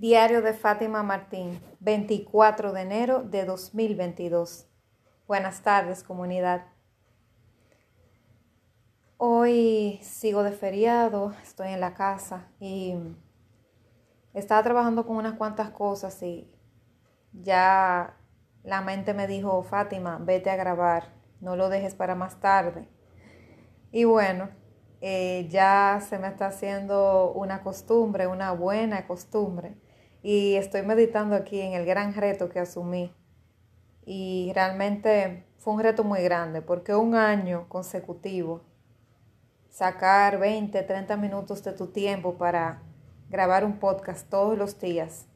Diario de Fátima Martín, 24 de enero de 2022. Buenas tardes, comunidad. Hoy sigo de feriado, estoy en la casa y estaba trabajando con unas cuantas cosas y ya la mente me dijo, Fátima, vete a grabar, no lo dejes para más tarde. Y bueno, eh, ya se me está haciendo una costumbre, una buena costumbre y estoy meditando aquí en el gran reto que asumí. Y realmente fue un reto muy grande porque un año consecutivo, sacar 20, 30 minutos de tu tiempo para grabar un podcast todos los días,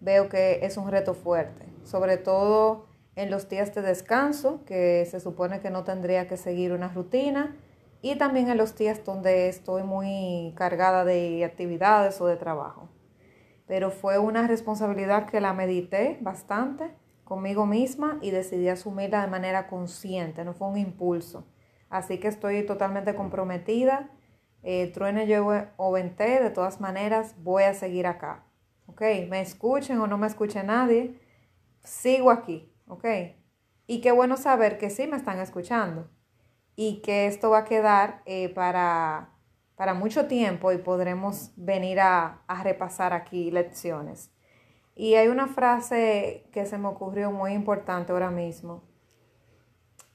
veo que es un reto fuerte, sobre todo en los días de descanso, que se supone que no tendría que seguir una rutina, y también en los días donde estoy muy cargada de actividades o de trabajo pero fue una responsabilidad que la medité bastante conmigo misma y decidí asumirla de manera consciente, no fue un impulso. Así que estoy totalmente comprometida. Eh, truene yo o venté, de todas maneras voy a seguir acá. ¿Ok? Me escuchen o no me escuche nadie, sigo aquí. ¿Ok? Y qué bueno saber que sí me están escuchando y que esto va a quedar eh, para para mucho tiempo y podremos venir a, repasar aquí lecciones. Y hay una frase que se me ocurrió muy importante ahora mismo,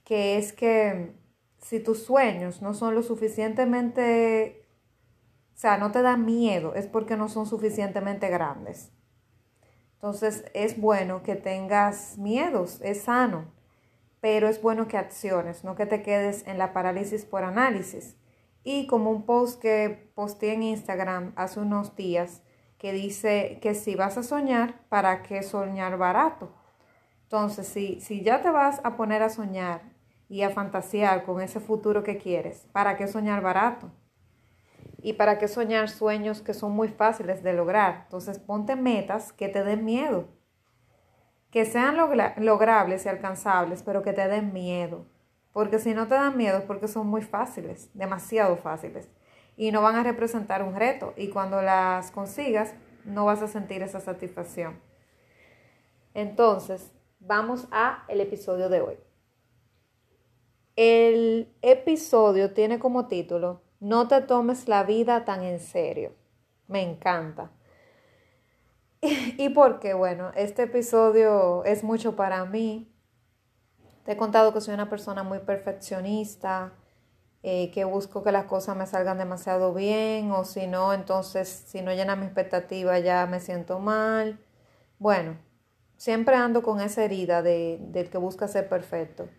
que es que si tus sueños no son lo suficientemente, o sea, no te dan miedo, es porque no son suficientemente grandes. Entonces es bueno que tengas miedos, es sano, pero es bueno que acciones, no que te quedes en la parálisis por análisis y como un post que posté en Instagram hace unos días que dice que si vas a soñar, ¿para qué soñar barato? Entonces, si, si ya te vas a poner a soñar y a fantasear con ese futuro que quieres, ¿para qué soñar barato? ¿Y para qué soñar sueños que son muy fáciles de lograr? Entonces, ponte metas que te den miedo, que sean logrables y alcanzables, pero que te den miedo. Porque si no te dan miedo es porque son muy fáciles, demasiado fáciles. Y no van a representar un reto. Y cuando las consigas, no vas a sentir esa satisfacción. Entonces, vamos a el episodio de hoy. El episodio tiene como título No te tomes la vida tan en serio. Me encanta. ¿Y por qué? Bueno, este episodio es mucho para mí te he contado que soy una persona muy perfeccionista, eh, que busco que las cosas me salgan demasiado bien o si no, entonces si no llena mi expectativa ya me siento mal. Bueno, siempre ando con esa herida de, del que busca ser perfecto.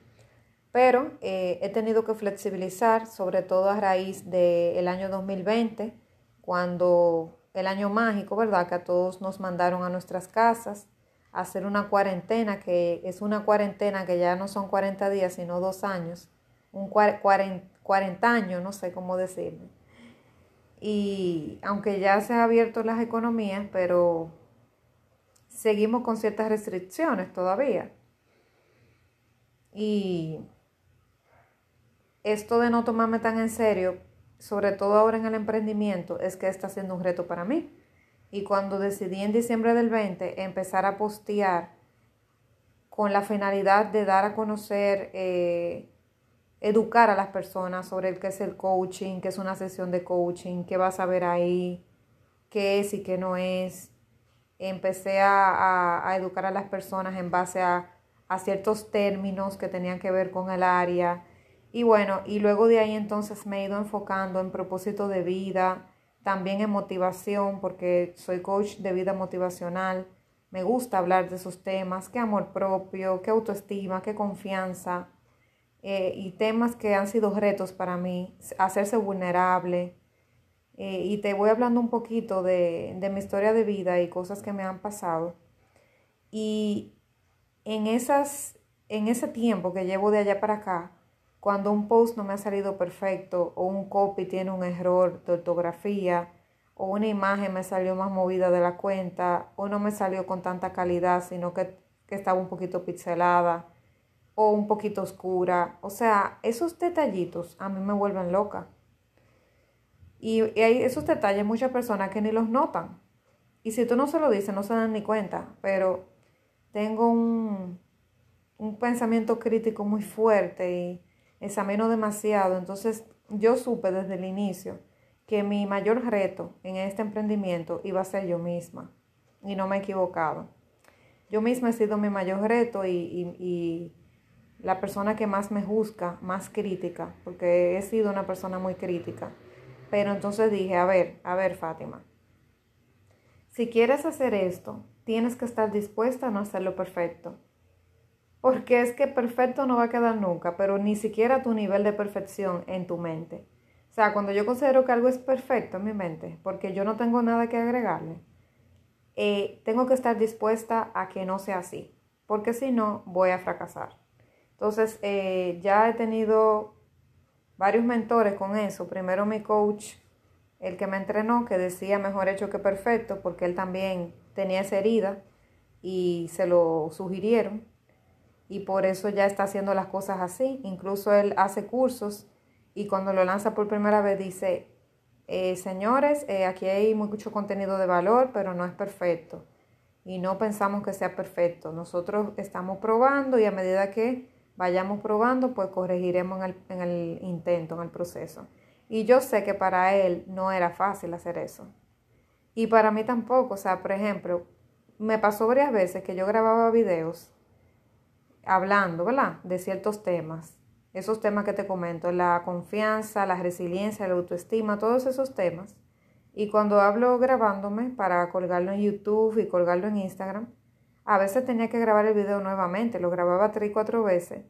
Pero eh, he tenido que flexibilizar, sobre todo a raíz del año 2020, cuando el año mágico, ¿verdad? Que a todos nos mandaron a nuestras casas hacer una cuarentena, que es una cuarentena que ya no son 40 días, sino dos años, un 40, años, no sé cómo decirlo. Y aunque ya se han abierto las economías, pero seguimos con ciertas restricciones todavía. Y esto de no tomarme tan en serio, sobre todo ahora en el emprendimiento, es que está siendo un reto para mí y cuando decidí en diciembre del 20 empezar a postear con la finalidad de dar a conocer, eh, educar a las personas sobre el que es el coaching, qué es una sesión de coaching, qué vas a ver ahí, qué es y qué no es. Empecé a, a educar a las personas en base a, a ciertos términos que tenían que ver con el área. Y bueno, y luego de ahí entonces me he ido enfocando en propósito de vida, también en motivación, porque soy coach de vida motivacional. Me gusta hablar de esos temas, qué amor propio, qué autoestima, qué confianza, eh, y temas que han sido retos para mí, hacerse vulnerable. Eh, y te voy hablando un poquito de, de mi historia de vida y cosas que me han pasado. Y en, esas, en ese tiempo que llevo de allá para acá, cuando un post no me ha salido perfecto o un copy tiene un error de ortografía o una imagen me salió más movida de la cuenta o no me salió con tanta calidad, sino que, estaba un poquito pixelada o un poquito oscura. O sea, esos detallitos a mí me vuelven loca. Y, hay esos detalles muchas personas que ni los notan. Y si tú no se lo dices, no se dan ni cuenta, pero tengo un, un pensamiento crítico muy fuerte y examino demasiado. Entonces yo supe desde el inicio que mi mayor reto en este emprendimiento iba a ser yo misma y no me he equivocado. Yo misma he sido mi mayor reto y, y la persona que más me juzga, más crítica, porque he sido una persona muy crítica. Pero entonces dije, a ver, a ver Fátima, si quieres hacer esto, tienes que estar dispuesta a no hacerlo perfecto. Porque es que perfecto no va a quedar nunca, pero ni siquiera tu nivel de perfección en tu mente. O sea, cuando yo considero que algo es perfecto en mi mente, porque yo no tengo nada que agregarle, eh, tengo que estar dispuesta a que no sea así, porque si no, voy a fracasar. Entonces, eh, ya he tenido varios mentores con eso. Primero mi coach, el que me entrenó, que decía mejor hecho que perfecto, porque él también tenía esa herida y se lo sugirieron y por eso ya está haciendo las cosas así. Incluso él hace cursos y cuando lo lanza por primera vez dice, eh, señores, eh, aquí hay mucho contenido de valor, pero no es perfecto. Y no pensamos que sea perfecto. Nosotros estamos probando y a medida que vayamos probando, pues corregiremos en el, en el intento, en el proceso. Y yo sé que para él no era fácil hacer eso. Y para mí tampoco. O sea, por ejemplo, me pasó varias veces que yo grababa videos hablando, ¿verdad? De ciertos temas. Esos temas que te comento, la confianza, la resiliencia, la autoestima, todos esos temas. Y cuando hablo grabándome para colgarlo en YouTube y colgarlo en Instagram, a veces tenía que grabar el video nuevamente, lo grababa tres cuatro veces,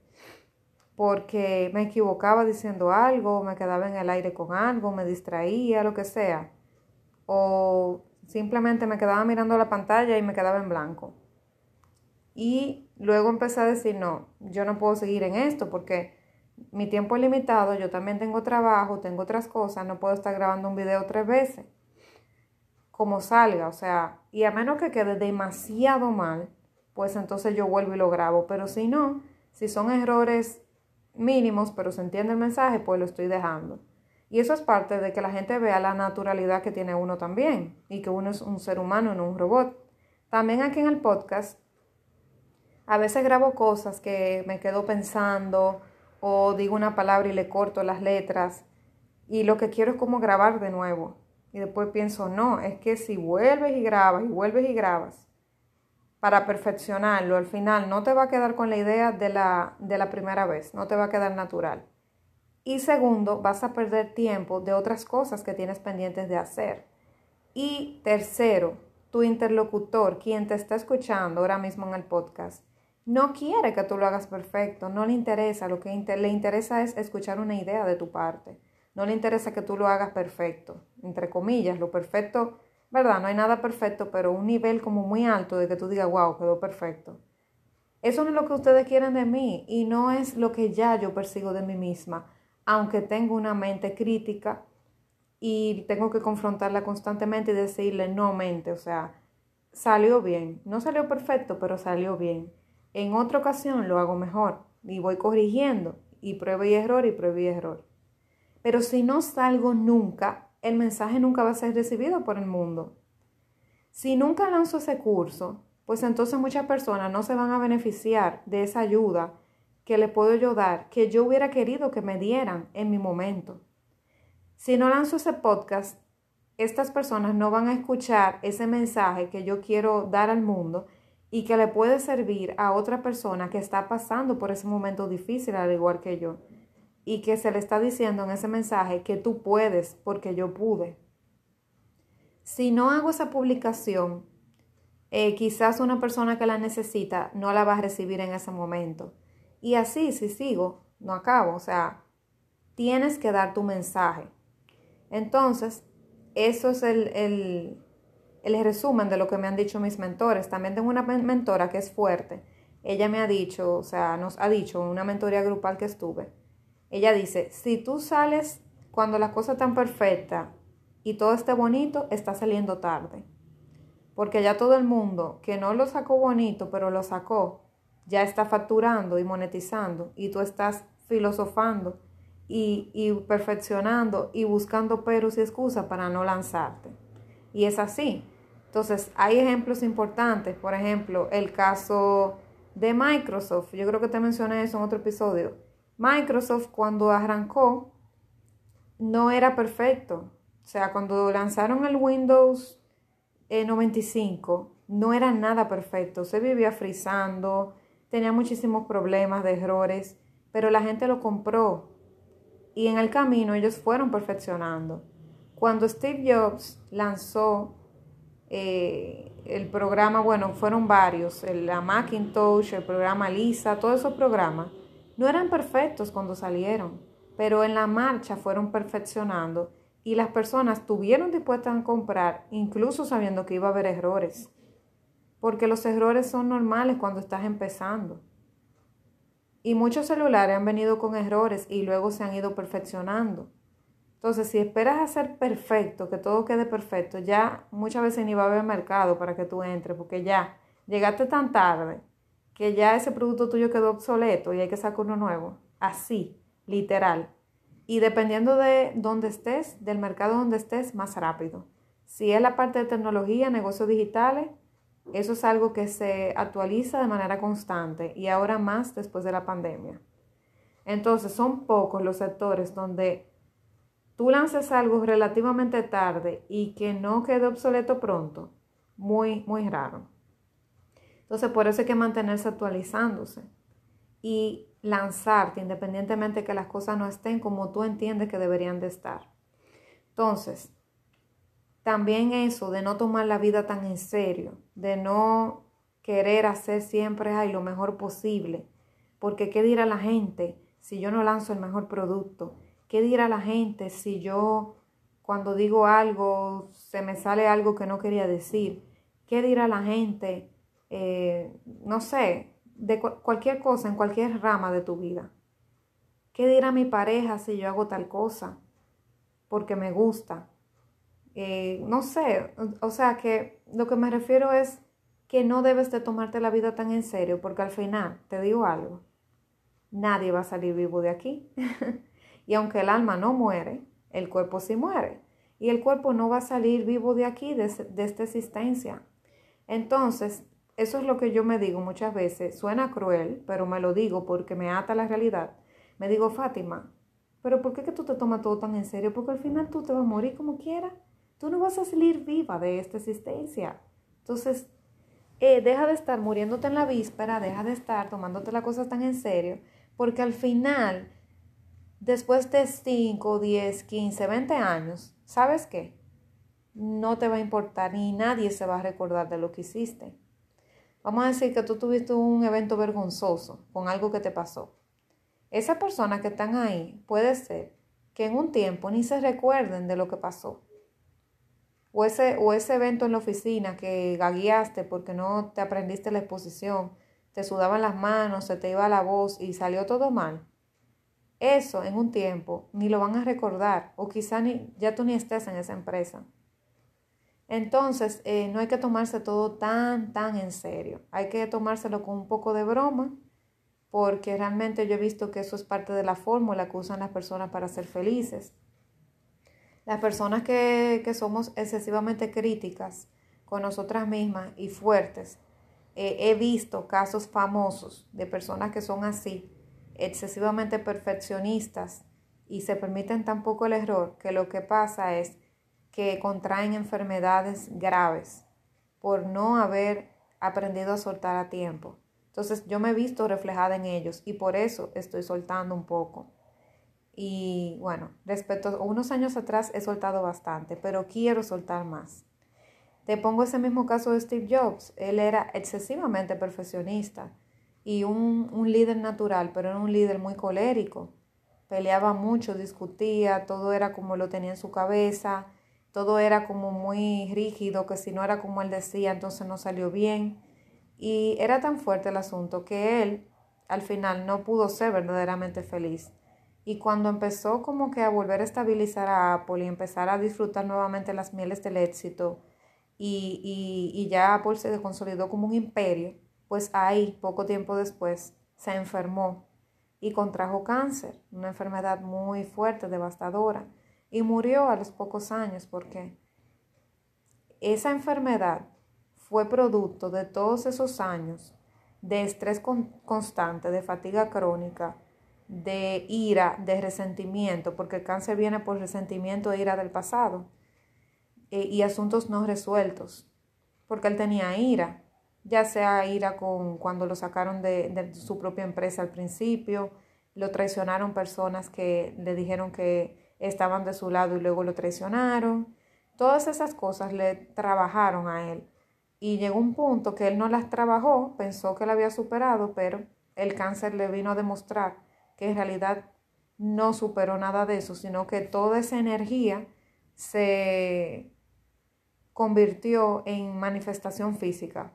porque me equivocaba diciendo algo, me quedaba en el aire con algo, me distraía, lo que sea. O simplemente me quedaba mirando la pantalla y me quedaba en blanco. Y luego empecé a decir, no, yo no puedo seguir en esto porque mi tiempo es limitado, yo también tengo trabajo, tengo otras cosas, no puedo estar grabando un video tres veces. Como salga, o sea, y a menos que quede demasiado mal, pues entonces yo vuelvo y lo grabo. Pero si no, si son errores mínimos, pero se entiende el mensaje, pues lo estoy dejando. Y eso es parte de que la gente vea la naturalidad que tiene uno también y que uno es un ser humano, no un robot. También aquí en el podcast a veces grabo cosas que me quedo pensando o digo una palabra y le corto las letras y lo que quiero es como grabar de nuevo. Y después pienso, no, es que si vuelves y grabas y vuelves y grabas para perfeccionarlo, al final no te va a quedar con la idea de la, de la primera vez, no te va a quedar natural. Y segundo, vas a perder tiempo de otras cosas que tienes pendientes de hacer. Y tercero, tu interlocutor, quien te está escuchando ahora mismo en el podcast, no quiere que tú lo hagas perfecto, no le interesa, lo que le interesa es escuchar una idea de tu parte, no le interesa que tú lo hagas perfecto, entre comillas, lo perfecto, ¿verdad? No hay nada perfecto, pero un nivel como muy alto de que tú digas, wow, quedó perfecto. Eso no es lo que ustedes quieren de mí y no es lo que ya yo persigo de mí misma, aunque tengo una mente crítica y tengo que confrontarla constantemente y decirle, no mente, o sea, salió bien, no salió perfecto, pero salió bien en otra ocasión lo hago mejor y voy corrigiendo y pruebo y error y pruebo y error. Pero si no salgo nunca, el mensaje nunca va a ser recibido por el mundo. Si nunca lanzo ese curso, pues entonces muchas personas no se van a beneficiar de esa ayuda que le puedo yo dar, que yo hubiera querido que me dieran en mi momento. Si no lanzo ese podcast, estas personas no van a escuchar ese mensaje que yo quiero dar al mundo y que le puede servir a otra persona que está pasando por ese momento difícil al igual que yo y que se le está diciendo en ese mensaje que tú puedes porque yo pude. Si no hago esa publicación, eh, quizás una persona que la necesita no la va a recibir en ese momento. Y así, si sigo, no acabo. O sea, tienes que dar tu mensaje. Entonces, eso es el el resumen de lo que me han dicho mis mentores. También tengo una mentora que es fuerte. Ella me ha dicho, o sea, nos ha dicho en una mentoría grupal que estuve. Ella dice, si tú sales cuando las cosas están perfectas y todo esté bonito, está saliendo tarde. Porque ya todo el mundo que no lo sacó bonito, pero lo sacó, ya está facturando y monetizando y tú estás filosofando y, y perfeccionando y buscando peros y excusas para no lanzarte. Y es así. Entonces, hay ejemplos importantes, por ejemplo, el caso de Microsoft, yo creo que te mencioné eso en otro episodio. Microsoft cuando arrancó no era perfecto, o sea, cuando lanzaron el Windows 95 no era nada perfecto, se vivía frizando, tenía muchísimos problemas de errores, pero la gente lo compró y en el camino ellos fueron perfeccionando. Cuando Steve Jobs lanzó eh, el programa, bueno, fueron varios, la Macintosh, el programa Lisa, todos esos programas, no eran perfectos cuando salieron, pero en la marcha fueron perfeccionando y las personas estuvieron dispuestas a comprar, incluso sabiendo que iba a haber errores, porque los errores son normales cuando estás empezando. Y muchos celulares han venido con errores y luego se han ido perfeccionando. Entonces, si esperas a ser perfecto, que todo quede perfecto, ya muchas veces ni va a haber mercado para que tú entres, porque ya llegaste tan tarde que ya ese producto tuyo quedó obsoleto y hay que sacar uno nuevo. Así, literal. Y dependiendo de dónde estés, del mercado donde estés, más rápido. Si es la parte de tecnología, negocios digitales, eso es algo que se actualiza de manera constante y ahora más después de la pandemia. Entonces, son pocos los sectores donde tú lances algo relativamente tarde y que no quede obsoleto pronto. Muy, muy raro. Entonces, por eso hay que mantenerse actualizándose y lanzarte independientemente que las cosas no estén como tú entiendes que deberían de estar. Entonces, también eso de no tomar la vida tan en serio, de no querer hacer siempre lo mejor posible, porque ¿qué dirá la gente si yo no lanzo el mejor producto? ¿Qué dirá la gente si yo cuando digo algo se me sale algo que no quería decir? ¿Qué dirá la gente eh, no sé, de cualquier cosa, en cualquier rama de tu vida. ¿Qué dirá mi pareja si yo hago tal cosa? Porque me gusta. Eh, no sé, o sea que lo que me refiero es que no debes de tomarte la vida tan en serio, porque al final, te digo algo, nadie va a salir vivo de aquí. y aunque el alma no muere, el cuerpo sí muere. Y el cuerpo no va a salir vivo de aquí, de, de esta existencia. Entonces, eso es lo que yo me digo muchas veces. Suena cruel, pero me lo digo porque me ata la realidad. Me digo, Fátima, pero ¿por qué que tú te tomas todo tan en serio? Porque al final tú te vas a morir como quieras. Tú no vas a salir viva de esta existencia. Entonces, eh, deja de estar muriéndote en la víspera, deja de estar tomándote las cosas tan en serio, porque al final, después de 5, 10, 15, 20 años, ¿sabes qué? No te va a importar ni nadie se va a recordar de lo que hiciste. Vamos a decir que tú tuviste un evento vergonzoso con algo que te pasó. Esa persona que están ahí puede ser que en un tiempo ni se recuerden de lo que pasó. O ese, o ese evento en la oficina que gagueaste porque no te aprendiste la exposición, te sudaban las manos, se te iba la voz y salió todo mal. Eso en un tiempo ni lo van a recordar o quizá ni, ya tú ni estés en esa empresa. Entonces, eh, no hay que tomarse todo tan, tan en serio. Hay que tomárselo con un poco de broma, porque realmente yo he visto que eso es parte de la fórmula que usan las personas para ser felices. Las personas que, somos excesivamente críticas con nosotras mismas y fuertes, eh, he visto casos famosos de personas que son así, excesivamente perfeccionistas y se permiten tan poco el error que lo que pasa es que contraen enfermedades graves por no haber aprendido a soltar a tiempo. Entonces yo me he visto reflejada en ellos y por eso estoy soltando un poco. Y bueno, respecto a unos años atrás he soltado bastante, pero quiero soltar más. Te pongo ese mismo caso de Steve Jobs. Él era excesivamente perfeccionista y un, un líder natural, pero era un líder muy colérico. Peleaba mucho, discutía, todo era como lo tenía en su cabeza todo era como muy rígido, que si no era como él decía, entonces no salió bien. Y era tan fuerte el asunto que él al final no pudo ser verdaderamente feliz. Y cuando empezó como que a volver a estabilizar a Apple y empezar a disfrutar nuevamente las mieles del éxito y, y, y ya Apple se consolidó como un imperio, pues ahí, poco tiempo después, se enfermó y contrajo cáncer, una enfermedad muy fuerte, devastadora y murió a los pocos años porque esa enfermedad fue producto de todos esos años de estrés constante, de fatiga crónica, de ira, de resentimiento, porque el cáncer viene por resentimiento e ira del pasado, eh, y asuntos no resueltos, porque él tenía ira, ya sea ira con cuando lo sacaron de, su propia empresa al principio, lo traicionaron personas que le dijeron que estaban de su lado y luego lo traicionaron. Todas esas cosas le trabajaron a él. Y llegó un punto que él no las trabajó, pensó que la había superado, pero el cáncer le vino a demostrar que en realidad no superó nada de eso, sino que toda esa energía se convirtió en manifestación física.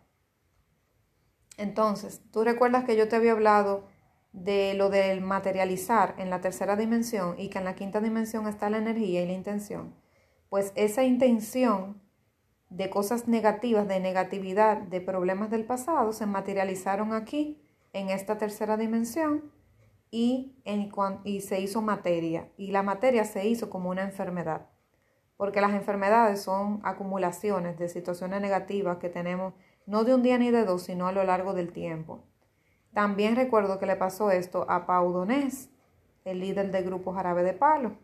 Entonces, tú recuerdas que yo te había hablado de lo del materializar en la tercera dimensión y que en la quinta dimensión está la energía y la intención. Pues esa intención de cosas negativas, de negatividad, de problemas del pasado, se materializaron aquí, en esta tercera dimensión, y, en, y se hizo materia. Y la materia se hizo como una enfermedad, porque las enfermedades son acumulaciones de situaciones negativas que tenemos no de un día ni de dos, sino a lo largo del tiempo. También recuerdo que le pasó esto a Pau Donés, el líder del grupo Jarabe de Palo,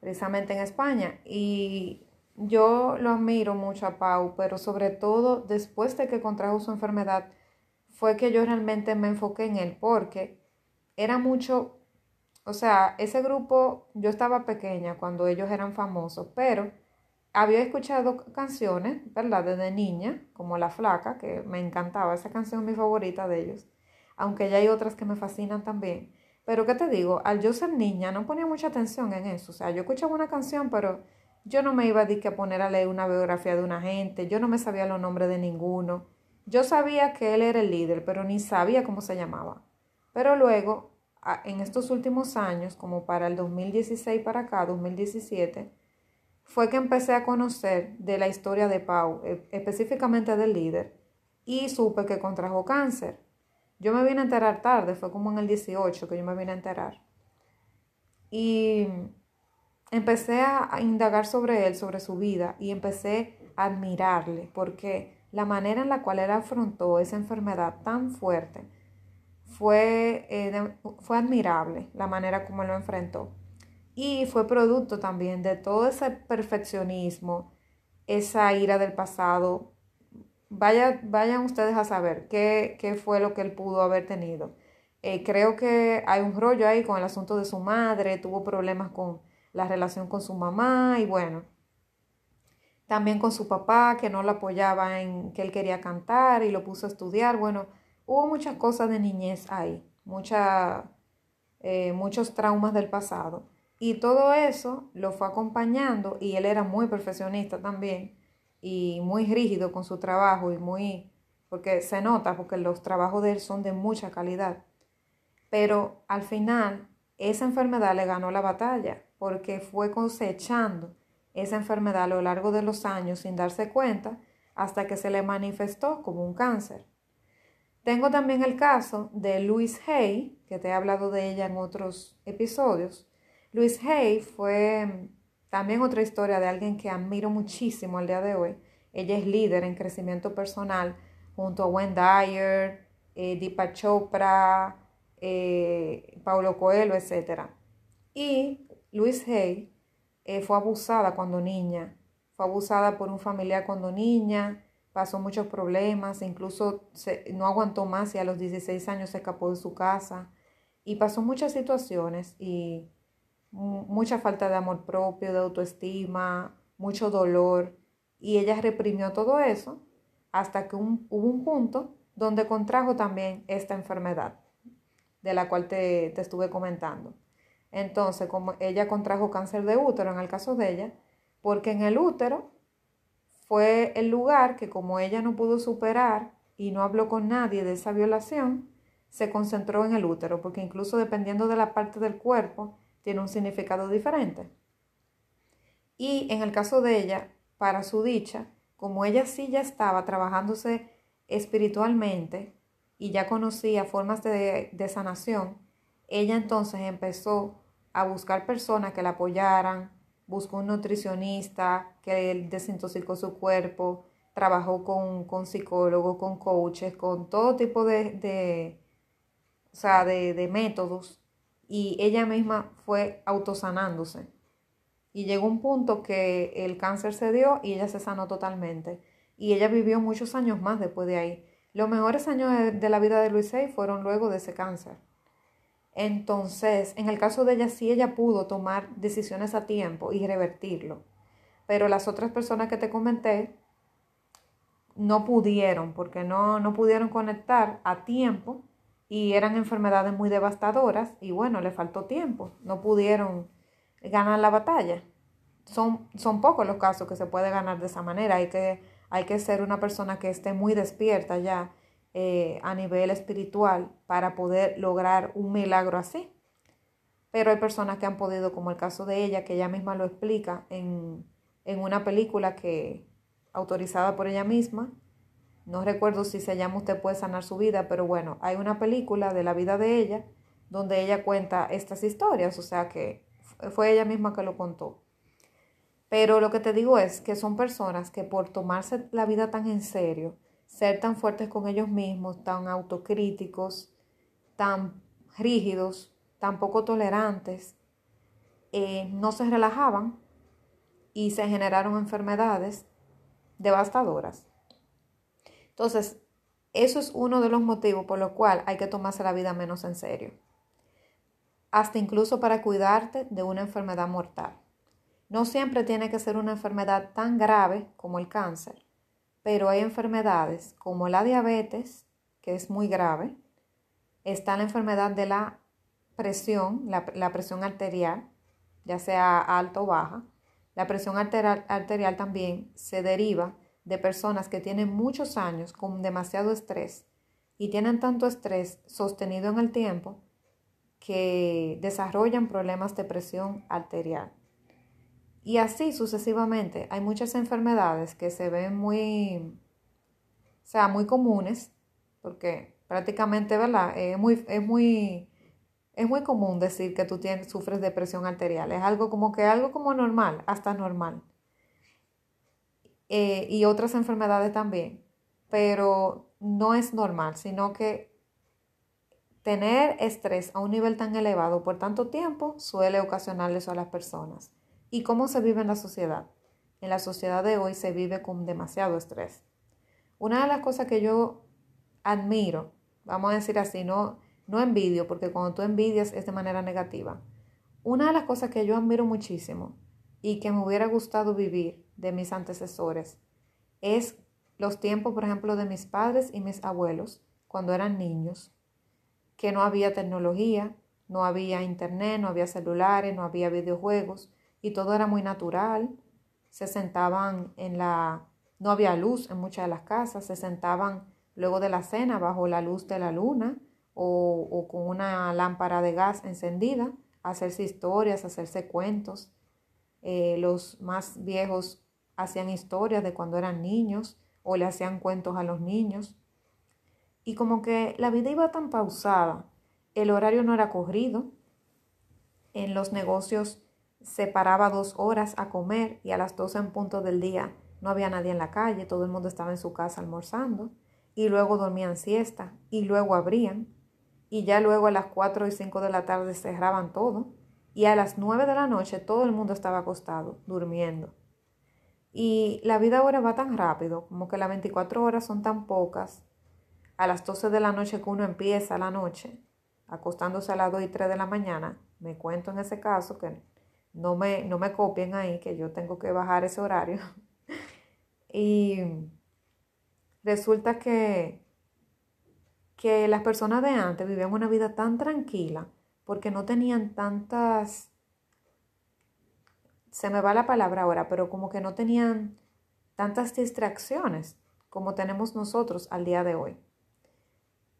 precisamente en España. Y yo lo admiro mucho a Pau, pero sobre todo después de que contrajo su enfermedad, fue que yo realmente me enfoqué en él, porque era mucho, o sea, ese grupo, yo estaba pequeña cuando ellos eran famosos, pero había escuchado canciones, ¿verdad? Desde niña, como La Flaca, que me encantaba, esa canción es mi favorita de ellos, aunque ya hay otras que me fascinan también. Pero ¿qué te digo? Al yo ser niña no ponía mucha atención en eso, o sea, yo escuchaba una canción, pero yo no me iba a, a poner a leer una biografía de una gente, yo no me sabía los nombres de ninguno. Yo sabía que él era el líder, pero ni sabía cómo se llamaba. Pero luego, en estos últimos años, como para el 2016 para acá, 2017, fue que empecé a conocer de la historia de Pau, e, específicamente del líder, y supe que contrajo cáncer. Yo me vine a enterar tarde, fue como en el 18 que yo me vine a enterar. Y empecé a indagar sobre él, sobre su vida, y empecé a admirarle, porque la manera en la cual él afrontó esa enfermedad tan fuerte, fue, eh, fue admirable la manera como lo enfrentó. Y fue producto también de todo ese perfeccionismo, esa ira del pasado. Vaya, vayan ustedes a saber qué, qué fue lo que él pudo haber tenido. Eh, creo que hay un rollo ahí con el asunto de su madre, tuvo problemas con la relación con su mamá y bueno, también con su papá que no lo apoyaba en que él quería cantar y lo puso a estudiar. Bueno, hubo muchas cosas de niñez ahí, eh, muchos traumas del pasado. Y todo eso lo fue acompañando y él era muy perfeccionista también y muy rígido con su trabajo y muy, porque se nota, porque los trabajos de él son de mucha calidad. Pero al final esa enfermedad le ganó la batalla porque fue cosechando esa enfermedad a lo largo de los años sin darse cuenta hasta que se le manifestó como un cáncer. Tengo también el caso de Louise Hay, que te he hablado de ella en otros episodios. Louise Hay fue también otra historia de alguien que admiro muchísimo al día de hoy. Ella es líder en crecimiento personal junto a Wendy Dyer, eh, Chopra, eh, Paulo Coelho, etc. Y Louise Hay eh, fue abusada cuando niña, fue abusada por un familiar cuando niña, pasó muchos problemas, incluso no aguantó más y a los 16 años se escapó de su casa y pasó muchas situaciones y mucha falta de amor propio, de autoestima, mucho dolor y ella reprimió todo eso hasta que hubo un punto donde contrajo también esta enfermedad de la cual te, te estuve comentando. Entonces, como ella contrajo cáncer de útero en el caso de ella, porque en el útero fue el lugar que como ella no pudo superar y no habló con nadie de esa violación, se concentró en el útero, porque incluso dependiendo de la parte del cuerpo, tiene un significado diferente. Y en el caso de ella, para su dicha, como ella sí ya estaba trabajándose espiritualmente y ya conocía formas de, de sanación, ella entonces empezó a buscar personas que la apoyaran, buscó un nutricionista que desintoxicó su cuerpo, trabajó con, con psicólogos, con coaches, con todo tipo de, de o sea, de, de métodos y ella misma fue autosanándose. Y llegó un punto que el cáncer se dio y ella se sanó totalmente. Y ella vivió muchos años más después de ahí. Los mejores años de la vida de Luis fueron luego de ese cáncer. Entonces, en el caso de ella, sí ella pudo tomar decisiones a tiempo y revertirlo. Pero las otras personas que te comenté no pudieron, porque no, no pudieron conectar a tiempo y eran enfermedades muy devastadoras y bueno, le faltó tiempo, no pudieron ganar la batalla. Son, son pocos los casos que se puede ganar de esa manera, hay que, hay que ser una persona que esté muy despierta ya eh, a nivel espiritual para poder lograr un milagro así. Pero hay personas que han podido, como el caso de ella, que ella misma lo explica en, en una película que autorizada por ella misma. No recuerdo si se llama Usted puede sanar su vida, pero bueno, hay una película de la vida de ella donde ella cuenta estas historias, o sea que fue ella misma que lo contó. Pero lo que te digo es que son personas que por tomarse la vida tan en serio, ser tan fuertes con ellos mismos, tan autocríticos, tan rígidos, tan poco tolerantes, eh, no se relajaban y se generaron enfermedades devastadoras. Entonces, eso es uno de los motivos por los cuales hay que tomarse la vida menos en serio. Hasta incluso para cuidarte de una enfermedad mortal. No siempre tiene que ser una enfermedad tan grave como el cáncer, pero hay enfermedades como la diabetes, que es muy grave, está la enfermedad de la presión, la, presión arterial, ya sea alta o baja. La presión arterial, arterial también se deriva de personas que tienen muchos años con demasiado estrés y tienen tanto estrés sostenido en el tiempo que desarrollan problemas de presión arterial. Y así sucesivamente. Hay muchas enfermedades que se ven muy, o sea, muy comunes, porque prácticamente, ¿verdad? Es muy, es muy, es muy común decir que tú tienes, sufres de presión arterial. Es algo como que algo como normal, hasta normal. Eh, y otras enfermedades también. Pero no es normal, sino que tener estrés a un nivel tan elevado por tanto tiempo suele ocasionarle eso a las personas. ¿Y cómo se vive en la sociedad? En la sociedad de hoy se vive con demasiado estrés. Una de las cosas que yo admiro, vamos a decir así, no, no envidio, porque cuando tú envidias es de manera negativa. Una de las cosas que yo admiro muchísimo y que me hubiera gustado vivir de mis antecesores es los tiempos, por ejemplo, de mis padres y mis abuelos cuando eran niños, que no había tecnología, no había internet, no había celulares, no había videojuegos y todo era muy natural. Se sentaban en la... no había luz en muchas de las casas, se sentaban luego de la cena bajo la luz de la luna o, con una lámpara de gas encendida, a hacerse historias, a hacerse cuentos. Eh, los más viejos hacían historias de cuando eran niños o le hacían cuentos a los niños. Y como que la vida iba tan pausada, el horario no era corrido, en los negocios se paraba dos horas a comer y a las doce en punto del día no había nadie en la calle, todo el mundo estaba en su casa almorzando y luego dormían siesta y luego abrían y ya luego a las cuatro y cinco de la tarde cerraban todo y a las nueve de la noche todo el mundo estaba acostado, durmiendo. Y la vida ahora va tan rápido, como que las 24 horas son tan pocas. A las 12 de la noche que uno empieza la noche, acostándose a las 2 y 3 de la mañana, me cuento en ese caso que no me, no me copien ahí, que yo tengo que bajar ese horario. y resulta que, que las personas de antes vivían una vida tan tranquila porque no tenían tantas, se me va la palabra ahora, pero como que no tenían tantas distracciones como tenemos nosotros al día de hoy.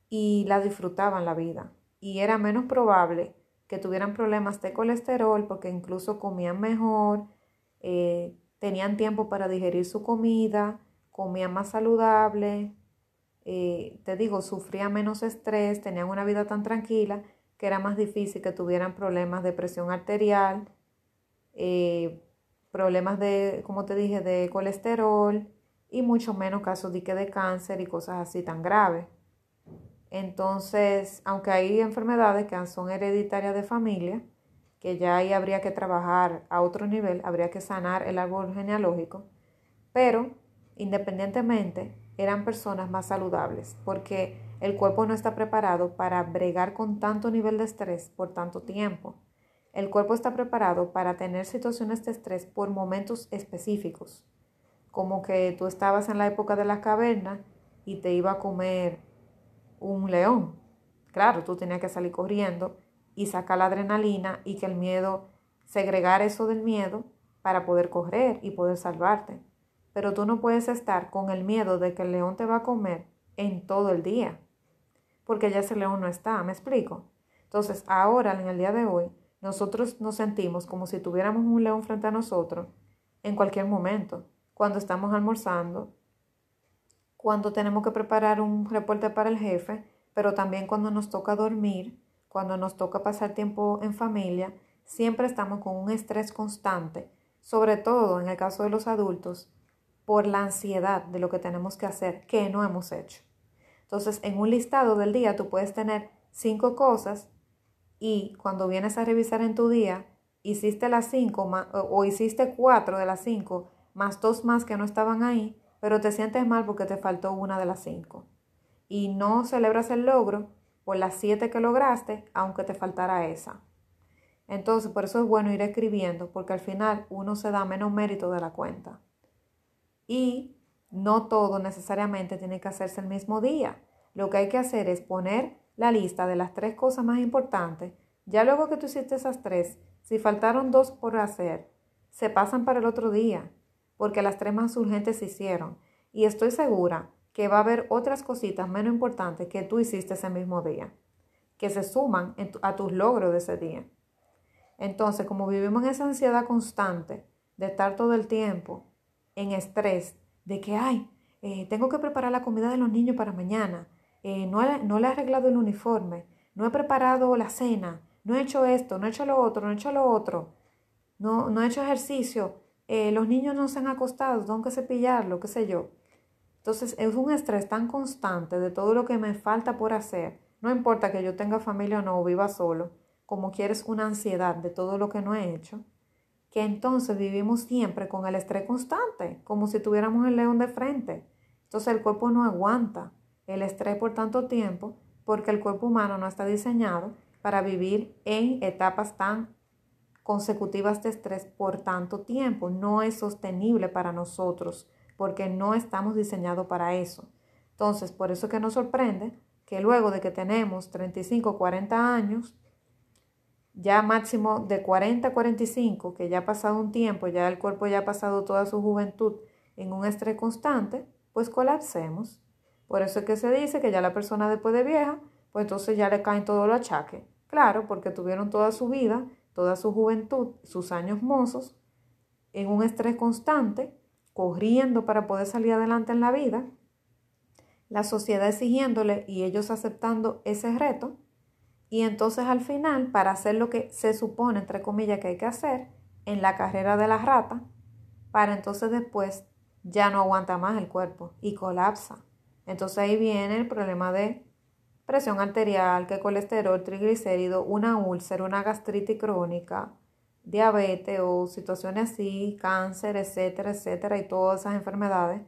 Y la disfrutaban la vida. Y era menos probable que tuvieran problemas de colesterol porque incluso comían mejor, eh, tenían tiempo para digerir su comida, comían más saludable, eh, te digo, sufrían menos estrés, tenían una vida tan tranquila que era más difícil que tuvieran problemas de presión arterial, eh, problemas de, como te dije, de colesterol y mucho menos casos de, de cáncer y cosas así tan graves. Entonces, aunque hay enfermedades que son hereditarias de familia, que ya ahí habría que trabajar a otro nivel, habría que sanar el árbol genealógico, pero independientemente eran personas más saludables, porque el cuerpo no está preparado para bregar con tanto nivel de estrés por tanto tiempo. El cuerpo está preparado para tener situaciones de estrés por momentos específicos, como que tú estabas en la época de la caverna y te iba a comer un león. Claro, tú tenías que salir corriendo y sacar la adrenalina y que el miedo, segregar eso del miedo para poder correr y poder salvarte. Pero tú no puedes estar con el miedo de que el león te va a comer en todo el día, porque ya ese león no está, ¿me explico? Entonces, ahora, en el día de hoy, nosotros nos sentimos como si tuviéramos un león frente a nosotros en cualquier momento, cuando estamos almorzando, cuando tenemos que preparar un reporte para el jefe, pero también cuando nos toca dormir, cuando nos toca pasar tiempo en familia, siempre estamos con un estrés constante, sobre todo en el caso de los adultos, por la ansiedad de lo que tenemos que hacer que no hemos hecho. Entonces, en un listado del día tú puedes tener cinco cosas y cuando vienes a revisar en tu día, hiciste las cinco o hiciste cuatro de las cinco más dos más que no estaban ahí, pero te sientes mal porque te faltó una de las cinco. Y no celebras el logro por las siete que lograste, aunque te faltara esa. Entonces, por eso es bueno ir escribiendo, porque al final uno se da menos mérito de la cuenta. Y no todo necesariamente tiene que hacerse el mismo día. Lo que hay que hacer es poner la lista de las tres cosas más importantes. Ya luego que tú hiciste esas tres, si faltaron dos por hacer, se pasan para el otro día, porque las tres más urgentes se hicieron. Y estoy segura que va a haber otras cositas menos importantes que tú hiciste ese mismo día, que se suman a tus logros de ese día. Entonces, como vivimos en esa ansiedad constante de estar todo el tiempo en estrés, de que, ay, eh, tengo que preparar la comida de los niños para mañana, eh, no, no le he arreglado el uniforme, no he preparado la cena, no he hecho esto, no he hecho lo otro, no he hecho lo otro, no, no he hecho ejercicio, eh, los niños no se han acostado, tengo que cepillarlo, qué sé yo. Entonces es un estrés tan constante de todo lo que me falta por hacer. No importa que yo tenga familia o no o viva solo, como quieres una ansiedad de todo lo que no he hecho, que entonces vivimos siempre con el estrés constante, como si tuviéramos el león de frente. Entonces el cuerpo no aguanta el estrés por tanto tiempo porque el cuerpo humano no está diseñado para vivir en etapas tan consecutivas de estrés por tanto tiempo. No es sostenible para nosotros porque no estamos diseñados para eso. Entonces, por eso que nos sorprende que luego de que tenemos 35, 40 años, ya máximo de 40 a 45, que ya ha pasado un tiempo, ya el cuerpo ya ha pasado toda su juventud en un estrés constante, pues colapsemos. Por eso es que se dice que ya la persona después de vieja, pues entonces ya le caen todos los achaques. Claro, porque tuvieron toda su vida, toda su juventud, sus años mozos, en un estrés constante, corriendo para poder salir adelante en la vida, la sociedad exigiéndole y ellos aceptando ese reto, y entonces al final, para hacer lo que se supone, entre comillas, que hay que hacer en la carrera de la rata, para entonces después ya no aguanta más el cuerpo y colapsa. Entonces ahí viene el problema de presión arterial, que colesterol, triglicérido, una úlcera, una gastritis crónica, diabetes o situaciones así, cáncer, etcétera, etcétera, y todas esas enfermedades.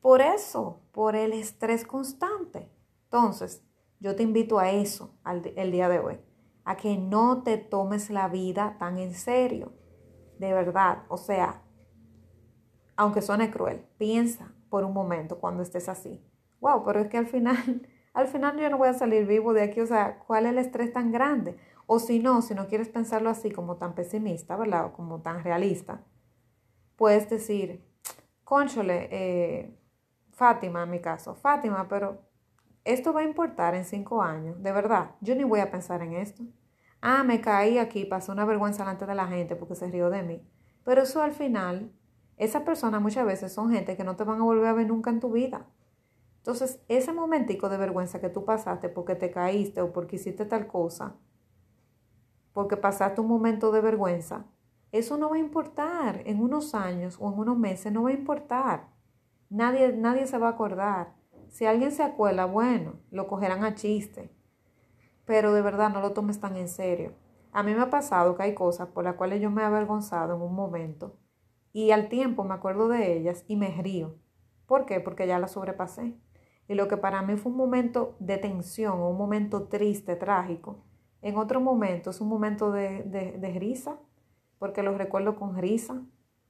Por eso, por el estrés constante. Entonces, yo te invito a eso el día de hoy, a que no te tomes la vida tan en serio, de verdad. O sea, aunque suene cruel, piensa por un momento cuando estés así. Wow, pero es que al final, al final yo no voy a salir vivo de aquí. O sea, ¿cuál es el estrés tan grande? O si no, si no quieres pensarlo así como tan pesimista, ¿verdad? O como tan realista, puedes decir, conchole, eh, Fátima en mi caso, Fátima, pero esto va a importar en cinco años, de verdad, yo ni voy a pensar en esto. Ah, me caí aquí, pasó una vergüenza delante de la gente porque se rió de mí. Pero eso al final, esas personas muchas veces son gente que no te van a volver a ver nunca en tu vida. Entonces, ese momentico de vergüenza que tú pasaste porque te caíste o porque hiciste tal cosa, porque pasaste un momento de vergüenza, Eso no va a importar en unos años o en unos meses, no va a importar. Nadie, nadie se va a acordar. Si alguien se acuerda, bueno, lo cogerán a chiste. Pero de verdad no lo tomes tan en serio. A mí me ha pasado que hay cosas por las cuales yo me he avergonzado en un momento y al tiempo me acuerdo de ellas y me río. ¿Por qué? Porque ya las sobrepasé. Y lo que para mí fue un momento de tensión un momento triste, trágico, en otro momento es un momento de, de, risa, porque lo recuerdo con risa,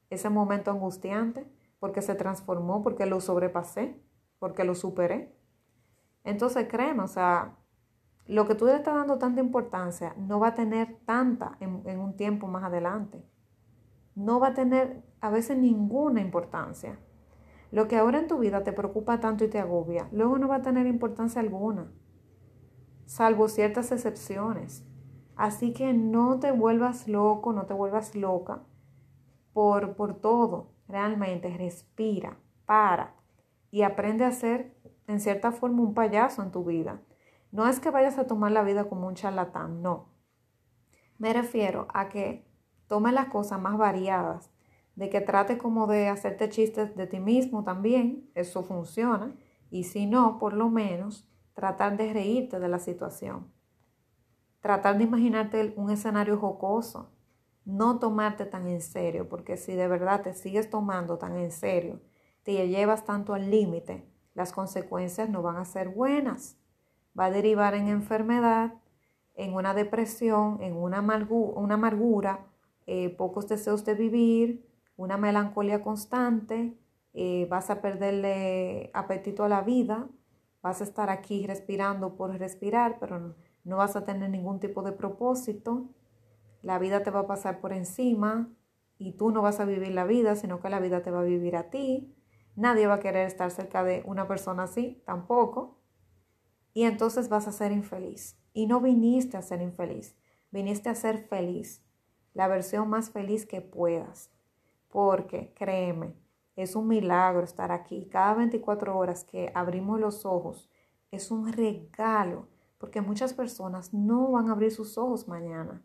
ese momento angustiante, porque se transformó, porque lo sobrepasé, porque lo superé. Entonces créeme, o sea, lo que tú le estás dando tanta importancia no va a tener tanta en, en un tiempo más adelante. No va a tener a veces ninguna importancia. Lo que ahora en tu vida te preocupa tanto y te agobia, luego no va a tener importancia alguna, salvo ciertas excepciones. Así que no te vuelvas loco, no te vuelvas loca por, por todo. Realmente respira, para y aprende a ser en cierta forma un payaso en tu vida. No es que vayas a tomar la vida como un charlatán, no. Me refiero a que tomes las cosas más variadas de que trate como de hacerte chistes de ti mismo también, eso funciona, y si no, por lo menos tratar de reírte de la situación. Tratar de imaginarte un escenario jocoso, no tomarte tan en serio, porque si de verdad te sigues tomando tan en serio, te llevas tanto al límite, las consecuencias no van a ser buenas. Va a derivar en enfermedad, en una depresión, en una, amargura, eh, pocos deseos de vivir, una melancolía constante, eh, vas a perderle apetito a la vida, vas a estar aquí respirando por respirar, pero no, vas a tener ningún tipo de propósito, la vida te va a pasar por encima y tú no vas a vivir la vida, sino que la vida te va a vivir a ti. Nadie va a querer estar cerca de una persona así, tampoco. Y entonces vas a ser infeliz. Y no viniste a ser infeliz, viniste a ser feliz, la versión más feliz que puedas porque créeme, es un milagro estar aquí. Cada 24 horas que abrimos los ojos es un regalo, porque muchas personas no van a abrir sus ojos mañana.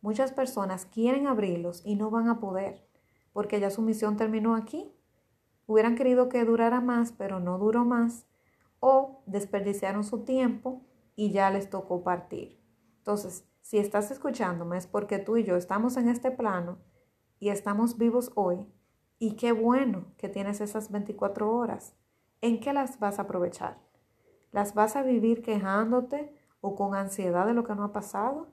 Muchas personas quieren abrirlos y no van a poder, porque ya su misión terminó aquí. Hubieran querido que durara más, pero no duró más, o desperdiciaron su tiempo y ya les tocó partir. Entonces, si estás escuchándome es porque tú y yo estamos en este plano y estamos vivos hoy. Y qué bueno que tienes esas 24 horas. ¿En qué las vas a aprovechar? ¿Las vas a vivir quejándote o con ansiedad de lo que no ha pasado?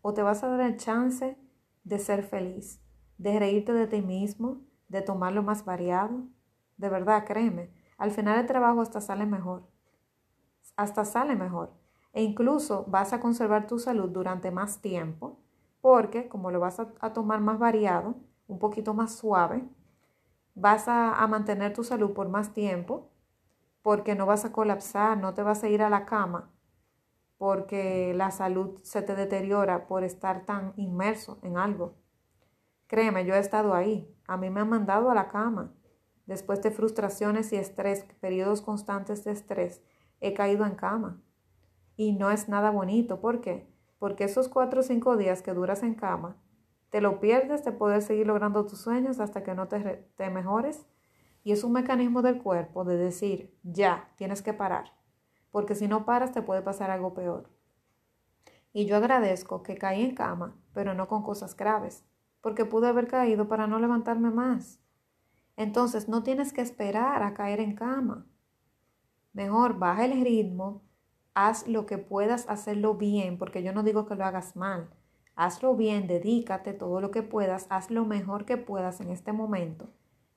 ¿O te vas a dar el chance de ser feliz, de reírte de ti mismo, de tomar lo más variado? De verdad, créeme, al final el trabajo hasta sale mejor. Hasta sale mejor. E incluso vas a conservar tu salud durante más tiempo porque como lo vas a tomar más variado, un poquito más suave, vas a, mantener tu salud por más tiempo, porque no vas a colapsar, no te vas a ir a la cama, porque la salud se te deteriora por estar tan inmerso en algo. Créeme, yo he estado ahí, a mí me han mandado a la cama. Después de frustraciones y estrés, periodos constantes de estrés, he caído en cama. Y no es nada bonito, ¿por qué? Porque esos cuatro o cinco días que duras en cama, te lo pierdes de poder seguir logrando tus sueños hasta que no te, te mejores. Y es un mecanismo del cuerpo de decir, ya, tienes que parar, porque si no paras te puede pasar algo peor. Y yo agradezco que caí en cama, pero no con cosas graves, porque pude haber caído para no levantarme más. Entonces no tienes que esperar a caer en cama. Mejor baja el ritmo, haz lo que puedas hacerlo bien, porque yo no digo que lo hagas mal, Hazlo bien, dedícate todo lo que puedas, haz lo mejor que puedas en este momento,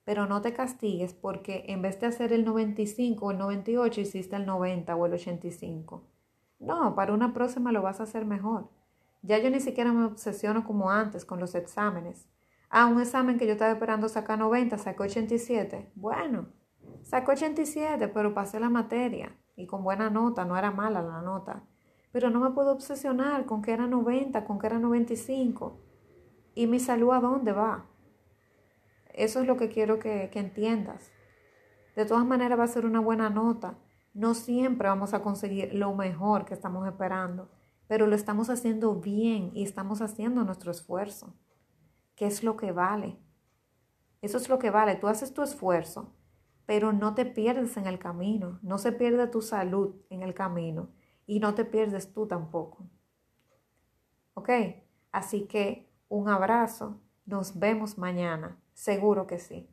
pero no te castigues porque en vez de hacer el 95 o el 98 hiciste el 90 o el 85. No, para una próxima lo vas a hacer mejor. Ya yo ni siquiera me obsesiono como antes con los exámenes. Ah, un examen que yo estaba esperando sacar 90, sacó 87. Bueno, sacó 87, pero pasé la materia y con buena nota, no era mala la nota pero no me puedo obsesionar con que era 90, con que era 95. ¿Y mi salud a dónde va? Eso es lo que quiero que, que entiendas. De todas maneras va a ser una buena nota. No siempre vamos a conseguir lo mejor que estamos esperando, pero lo estamos haciendo bien y estamos haciendo nuestro esfuerzo. Que es lo que vale. Eso es lo que vale. Tú haces tu esfuerzo, pero no te pierdes en el camino. No se pierde tu salud en el camino y no te pierdes tú tampoco. ¿Ok? Así que un abrazo. Nos vemos mañana. Seguro que sí.